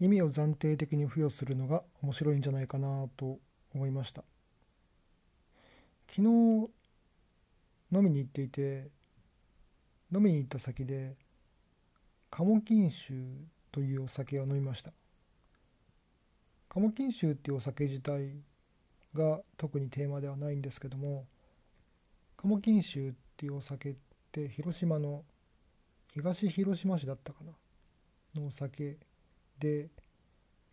意味を暫定的に付与するのが面白いんじゃないかなと思いました。昨日飲みに行っていて飲みに行った先で鴨金酒というお酒を飲みました。鴨金酒っていうお酒自体が特にテーマではないんですけども鴨金酒っていうお酒って広島の東広島市だったかなのお酒で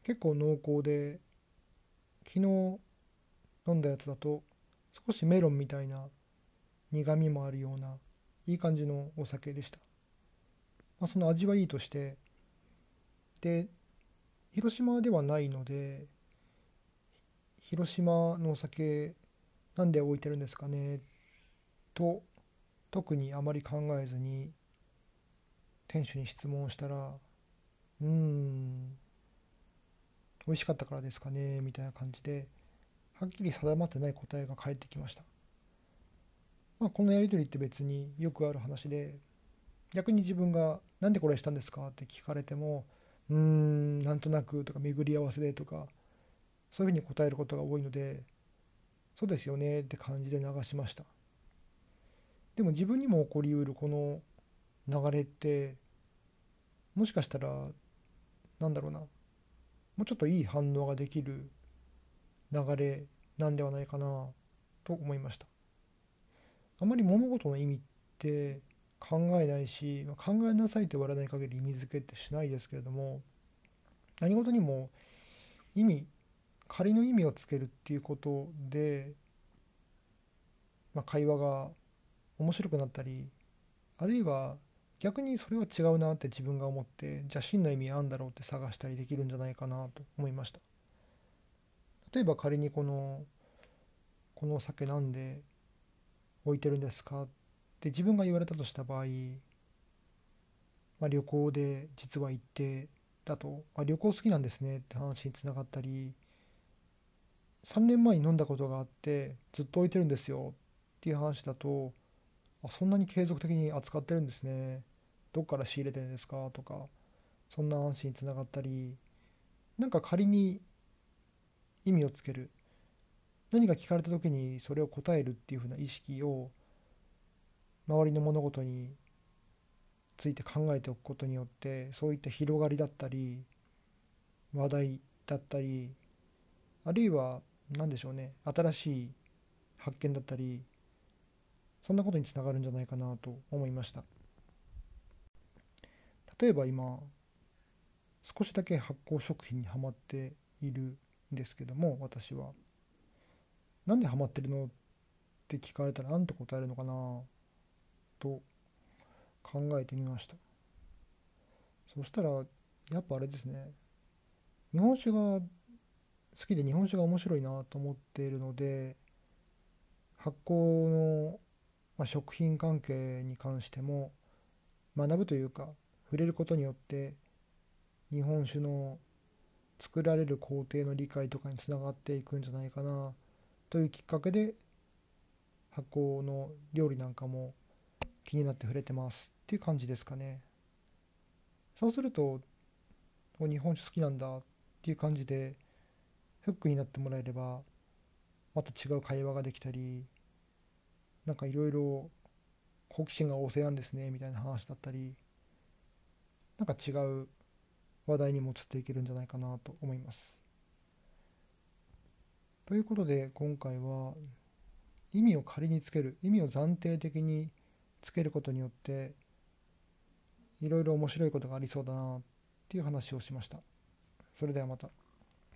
結構濃厚で昨日飲んだやつだと少しメロンみたいな苦みもあるようないい感じのお酒でした、まあ、その味はいいとしてで広島ではないので広島のお酒なんで置いてるんですかねと特にあまり考えずに店主に質問したらうーん。美味しかったからですかねみたいな感じではっきり定まってない答えが返ってきました、まあ、このやり取りって別によくある話で逆に自分が「何でこれしたんですか?」って聞かれても「うーんなんとなく」とか「巡り合わせで」とかそういうふうに答えることが多いので「そうですよね」って感じで流しました。でも自分にも起こりうるこの流れってもしかしたらなんだろうな。もうちょっといい反応ができる流れなんではないかなと思いました。あまり物事の意味って考えないし考えなさいと言われない限り意味付けってしないですけれども何事にも意味仮の意味をつけるっていうことで、まあ、会話が面白くなったりあるいは逆にそれは違うなって自分が思ってじゃあ真の意味あんだろうって探したりできるんじゃないかなと思いました。例えば仮にこのこのお酒なんで置いてるんですかって自分が言われたとした場合、まあ、旅行で実は行ってだと、あ、旅行好きなんですねって話につながったり3年前に飲んだことがあってずっと置いてるんですよっていう話だとあそんなに継続的に扱ってるんですね。どっから仕入れてるんですか？とかそんな話につながったり。なんか仮に意味をつける。何か聞かれた時にそれを答えるっていうふうな意識を周りの物事について考えておくことによってそういった広がりだったり話題だったりあるいは何でしょうね。新しい発見だったりそんなことにつながるんじゃないかなと思いました。例えば今少しだけ発酵食品にはまっているんですけども私は。なんでハマってるのって聞かれたら何て答えるのかなと考えてみました。そしたらやっぱあれですね。日本酒が好きで日本酒が面白いなと思っているので発酵のまあ、食品関係に関しても学ぶというか触れることによって日本酒の作られる工程の理解とかにつながっていくんじゃないかなというきっかけで発酵の料理なんかも気になって触れてます。っていう感じですかね。そうすると日本酒好きなんだ。っていう感じでフックになってもらえればまた違う会話ができたりなんかいろいろ好奇心が旺盛なんですねみたいな話だったりなんか違う話題にも移っていけるんじゃないかなと思います。ということで今回は意味を仮につける意味を暫定的につけることによっていろいろ面白いことがありそうだなっていう話をしました。それではまた。